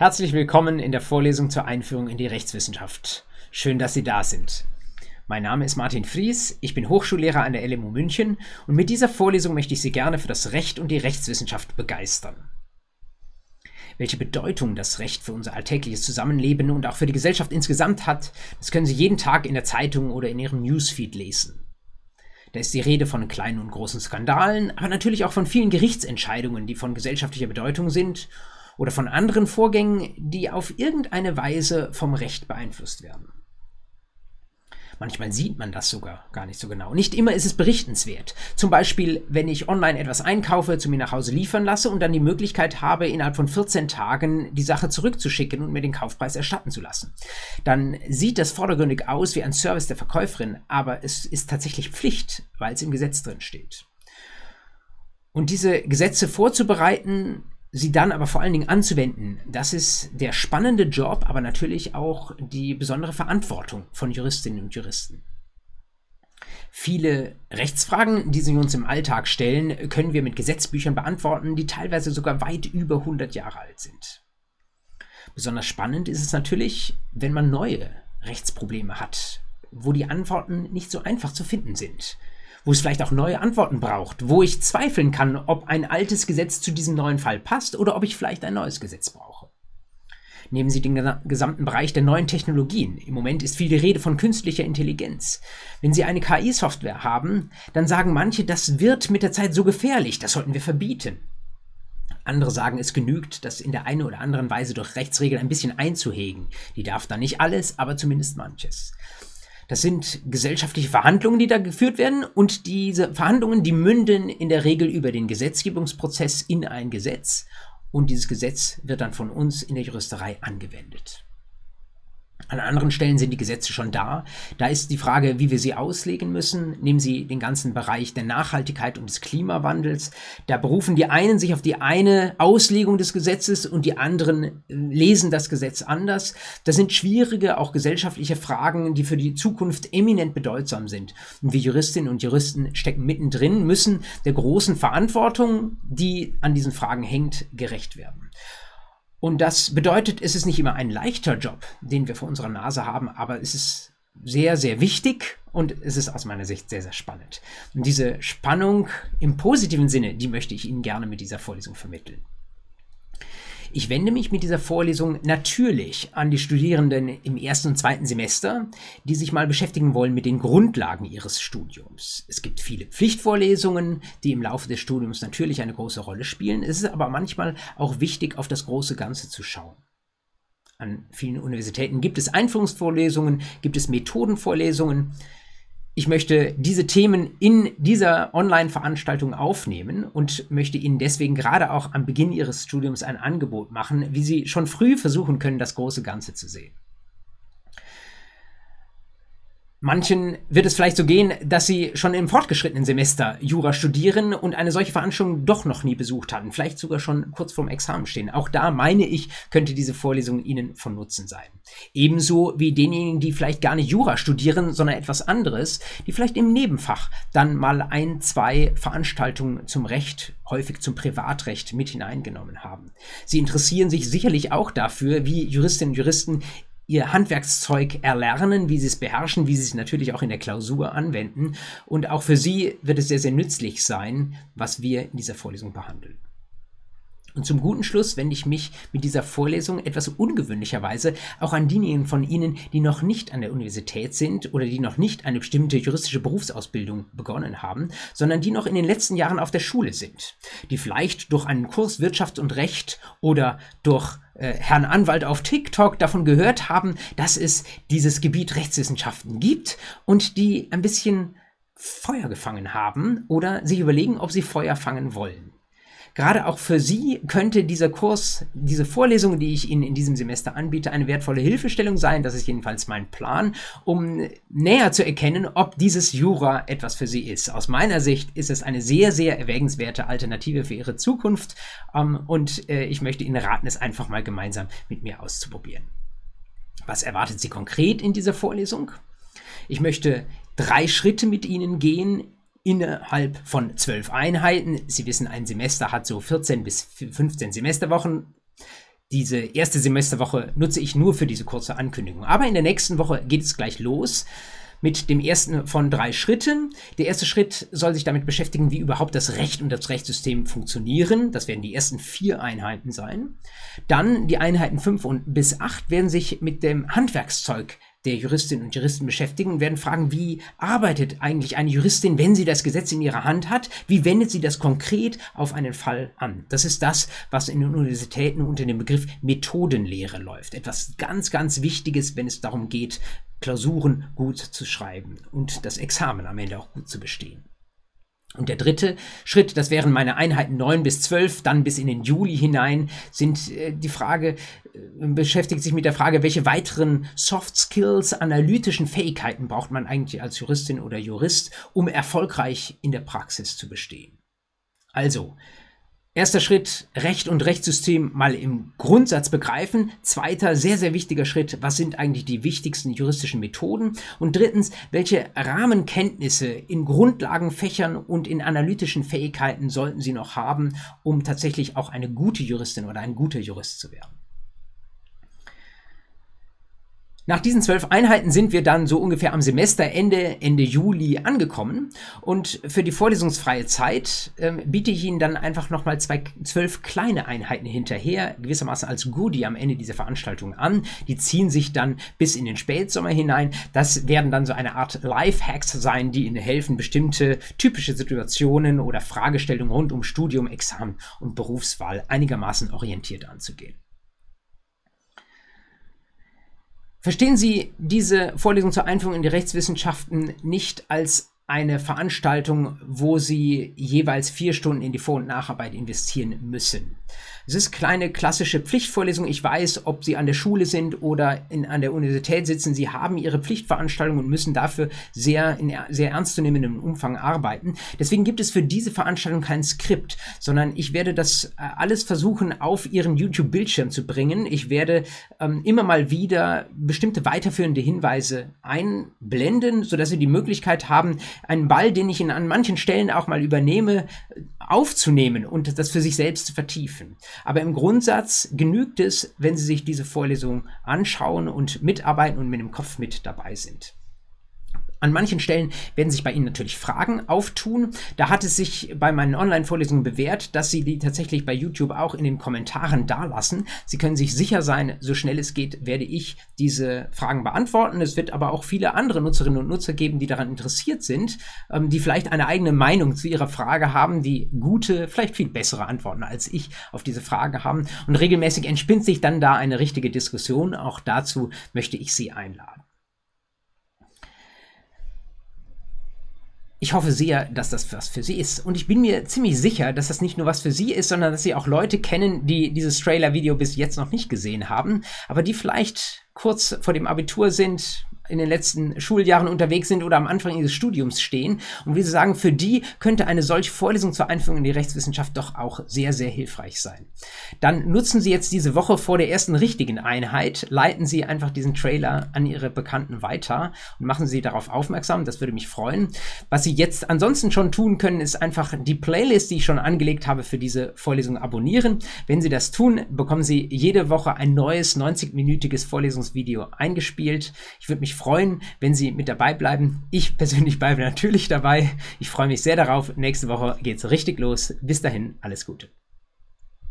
Herzlich willkommen in der Vorlesung zur Einführung in die Rechtswissenschaft. Schön, dass Sie da sind. Mein Name ist Martin Fries, ich bin Hochschullehrer an der LMU München und mit dieser Vorlesung möchte ich Sie gerne für das Recht und die Rechtswissenschaft begeistern. Welche Bedeutung das Recht für unser alltägliches Zusammenleben und auch für die Gesellschaft insgesamt hat, das können Sie jeden Tag in der Zeitung oder in Ihrem Newsfeed lesen. Da ist die Rede von kleinen und großen Skandalen, aber natürlich auch von vielen Gerichtsentscheidungen, die von gesellschaftlicher Bedeutung sind, oder von anderen Vorgängen, die auf irgendeine Weise vom Recht beeinflusst werden. Manchmal sieht man das sogar gar nicht so genau. Nicht immer ist es berichtenswert. Zum Beispiel, wenn ich online etwas einkaufe, zu mir nach Hause liefern lasse und dann die Möglichkeit habe, innerhalb von 14 Tagen die Sache zurückzuschicken und mir den Kaufpreis erstatten zu lassen. Dann sieht das vordergründig aus wie ein Service der Verkäuferin, aber es ist tatsächlich Pflicht, weil es im Gesetz drin steht. Und diese Gesetze vorzubereiten, sie dann aber vor allen Dingen anzuwenden, das ist der spannende Job, aber natürlich auch die besondere Verantwortung von Juristinnen und Juristen. Viele Rechtsfragen, die sie uns im Alltag stellen, können wir mit Gesetzbüchern beantworten, die teilweise sogar weit über 100 Jahre alt sind. Besonders spannend ist es natürlich, wenn man neue Rechtsprobleme hat, wo die Antworten nicht so einfach zu finden sind wo es vielleicht auch neue Antworten braucht, wo ich zweifeln kann, ob ein altes Gesetz zu diesem neuen Fall passt oder ob ich vielleicht ein neues Gesetz brauche. Nehmen Sie den gesamten Bereich der neuen Technologien. Im Moment ist viel die Rede von künstlicher Intelligenz. Wenn Sie eine KI-Software haben, dann sagen manche, das wird mit der Zeit so gefährlich, das sollten wir verbieten. Andere sagen, es genügt, das in der einen oder anderen Weise durch Rechtsregeln ein bisschen einzuhegen. Die darf dann nicht alles, aber zumindest manches. Das sind gesellschaftliche Verhandlungen, die da geführt werden und diese Verhandlungen, die münden in der Regel über den Gesetzgebungsprozess in ein Gesetz und dieses Gesetz wird dann von uns in der Juristerei angewendet. An anderen Stellen sind die Gesetze schon da. Da ist die Frage, wie wir sie auslegen müssen. Nehmen Sie den ganzen Bereich der Nachhaltigkeit und des Klimawandels. Da berufen die einen sich auf die eine Auslegung des Gesetzes und die anderen äh, lesen das Gesetz anders. Das sind schwierige, auch gesellschaftliche Fragen, die für die Zukunft eminent bedeutsam sind. Und wir Juristinnen und Juristen stecken mittendrin, müssen der großen Verantwortung, die an diesen Fragen hängt, gerecht werden. Und das bedeutet, es ist nicht immer ein leichter Job, den wir vor unserer Nase haben, aber es ist sehr, sehr wichtig und es ist aus meiner Sicht sehr, sehr spannend. Und diese Spannung im positiven Sinne, die möchte ich Ihnen gerne mit dieser Vorlesung vermitteln. Ich wende mich mit dieser Vorlesung natürlich an die Studierenden im ersten und zweiten Semester, die sich mal beschäftigen wollen mit den Grundlagen ihres Studiums. Es gibt viele Pflichtvorlesungen, die im Laufe des Studiums natürlich eine große Rolle spielen. Es ist aber manchmal auch wichtig, auf das große Ganze zu schauen. An vielen Universitäten gibt es Einführungsvorlesungen, gibt es Methodenvorlesungen ich möchte diese Themen in dieser Online-Veranstaltung aufnehmen und möchte Ihnen deswegen gerade auch am Beginn Ihres Studiums ein Angebot machen, wie Sie schon früh versuchen können, das große Ganze zu sehen. Manchen wird es vielleicht so gehen, dass sie schon im fortgeschrittenen Semester Jura studieren und eine solche Veranstaltung doch noch nie besucht hatten, vielleicht sogar schon kurz vorm Examen stehen. Auch da meine ich, könnte diese Vorlesung Ihnen von Nutzen sein. Ebenso wie denjenigen, die vielleicht gar nicht Jura studieren, sondern etwas anderes, die vielleicht im Nebenfach dann mal ein, zwei Veranstaltungen zum Recht, häufig zum Privatrecht mit hineingenommen haben. Sie interessieren sich sicherlich auch dafür, wie Juristinnen und Juristen ihr Handwerkszeug erlernen, wie sie es beherrschen, wie sie es natürlich auch in der Klausur anwenden. Und auch für sie wird es sehr, sehr nützlich sein, was wir in dieser Vorlesung behandeln. Und zum guten Schluss wende ich mich mit dieser Vorlesung etwas ungewöhnlicherweise auch an diejenigen von Ihnen, die noch nicht an der Universität sind oder die noch nicht eine bestimmte juristische Berufsausbildung begonnen haben, sondern die noch in den letzten Jahren auf der Schule sind, die vielleicht durch einen Kurs Wirtschaft und Recht oder durch äh, Herrn Anwalt auf TikTok davon gehört haben, dass es dieses Gebiet Rechtswissenschaften gibt und die ein bisschen Feuer gefangen haben oder sich überlegen, ob sie Feuer fangen wollen. Gerade auch für Sie könnte dieser Kurs, diese Vorlesung, die ich Ihnen in diesem Semester anbiete, eine wertvolle Hilfestellung sein. Das ist jedenfalls mein Plan, um näher zu erkennen, ob dieses Jura etwas für Sie ist. Aus meiner Sicht ist es eine sehr, sehr erwägenswerte Alternative für Ihre Zukunft ähm, und äh, ich möchte Ihnen raten, es einfach mal gemeinsam mit mir auszuprobieren. Was erwartet Sie konkret in dieser Vorlesung? Ich möchte drei Schritte mit Ihnen gehen innerhalb von zwölf Einheiten. Sie wissen, ein Semester hat so 14 bis 15 Semesterwochen. diese erste Semesterwoche nutze ich nur für diese kurze Ankündigung. Aber in der nächsten Woche geht es gleich los mit dem ersten von drei Schritten. Der erste Schritt soll sich damit beschäftigen, wie überhaupt das Recht und das Rechtssystem funktionieren. Das werden die ersten vier Einheiten sein. Dann die Einheiten fünf und bis acht werden sich mit dem Handwerkszeug der Juristinnen und Juristen beschäftigen und werden fragen, wie arbeitet eigentlich eine Juristin, wenn sie das Gesetz in ihrer Hand hat? Wie wendet sie das konkret auf einen Fall an? Das ist das, was in den Universitäten unter dem Begriff Methodenlehre läuft. Etwas ganz, ganz Wichtiges, wenn es darum geht, Klausuren gut zu schreiben und das Examen am Ende auch gut zu bestehen. Und der dritte Schritt, das wären meine Einheiten 9 bis 12, dann bis in den Juli hinein, sind äh, die Frage, äh, beschäftigt sich mit der Frage, welche weiteren Soft Skills, analytischen Fähigkeiten braucht man eigentlich als Juristin oder Jurist, um erfolgreich in der Praxis zu bestehen. Also, Erster Schritt, Recht und Rechtssystem mal im Grundsatz begreifen. Zweiter, sehr, sehr wichtiger Schritt, was sind eigentlich die wichtigsten juristischen Methoden? Und drittens, welche Rahmenkenntnisse in Grundlagenfächern und in analytischen Fähigkeiten sollten Sie noch haben, um tatsächlich auch eine gute Juristin oder ein guter Jurist zu werden? Nach diesen zwölf Einheiten sind wir dann so ungefähr am Semesterende, Ende Juli angekommen. Und für die vorlesungsfreie Zeit ähm, biete ich Ihnen dann einfach nochmal zwei, zwölf kleine Einheiten hinterher, gewissermaßen als Goodie am Ende dieser Veranstaltung an. Die ziehen sich dann bis in den Spätsommer hinein. Das werden dann so eine Art Life-Hacks sein, die Ihnen helfen, bestimmte typische Situationen oder Fragestellungen rund um Studium, Examen und Berufswahl einigermaßen orientiert anzugehen. Verstehen Sie diese Vorlesung zur Einführung in die Rechtswissenschaften nicht als eine Veranstaltung, wo Sie jeweils vier Stunden in die Vor- und Nacharbeit investieren müssen. Es ist kleine klassische Pflichtvorlesung. Ich weiß, ob Sie an der Schule sind oder in, an der Universität sitzen. Sie haben Ihre Pflichtveranstaltung und müssen dafür sehr in sehr ernstzunehmendem Umfang arbeiten. Deswegen gibt es für diese Veranstaltung kein Skript, sondern ich werde das äh, alles versuchen, auf Ihren YouTube-Bildschirm zu bringen. Ich werde ähm, immer mal wieder bestimmte weiterführende Hinweise einblenden, sodass Sie die Möglichkeit haben, einen Ball, den ich Ihnen an manchen Stellen auch mal übernehme, aufzunehmen und das für sich selbst zu vertiefen. Aber im Grundsatz genügt es, wenn Sie sich diese Vorlesung anschauen und mitarbeiten und mit dem Kopf mit dabei sind. An manchen Stellen werden sich bei Ihnen natürlich Fragen auftun. Da hat es sich bei meinen Online-Vorlesungen bewährt, dass Sie die tatsächlich bei YouTube auch in den Kommentaren dalassen. Sie können sich sicher sein, so schnell es geht, werde ich diese Fragen beantworten. Es wird aber auch viele andere Nutzerinnen und Nutzer geben, die daran interessiert sind, ähm, die vielleicht eine eigene Meinung zu ihrer Frage haben, die gute, vielleicht viel bessere Antworten als ich auf diese Frage haben. Und regelmäßig entspinnt sich dann da eine richtige Diskussion. Auch dazu möchte ich Sie einladen. Ich hoffe sehr, dass das was für Sie ist. Und ich bin mir ziemlich sicher, dass das nicht nur was für Sie ist, sondern dass Sie auch Leute kennen, die dieses Trailer-Video bis jetzt noch nicht gesehen haben, aber die vielleicht kurz vor dem Abitur sind, in den letzten Schuljahren unterwegs sind oder am Anfang ihres Studiums stehen. Und wie Sie sagen, für die könnte eine solche Vorlesung zur Einführung in die Rechtswissenschaft doch auch sehr, sehr hilfreich sein. Dann nutzen Sie jetzt diese Woche vor der ersten richtigen Einheit, leiten Sie einfach diesen Trailer an Ihre Bekannten weiter und machen Sie darauf aufmerksam. Das würde mich freuen. Was Sie jetzt ansonsten schon tun können, ist einfach die Playlist, die ich schon angelegt habe für diese Vorlesung abonnieren. Wenn Sie das tun, bekommen Sie jede Woche ein neues 90-minütiges Vorlesungsvideo eingespielt. Ich würde mich freuen, wenn Sie mit dabei bleiben. Ich persönlich bleibe natürlich dabei. Ich freue mich sehr darauf. Nächste Woche geht es richtig los. Bis dahin, alles Gute.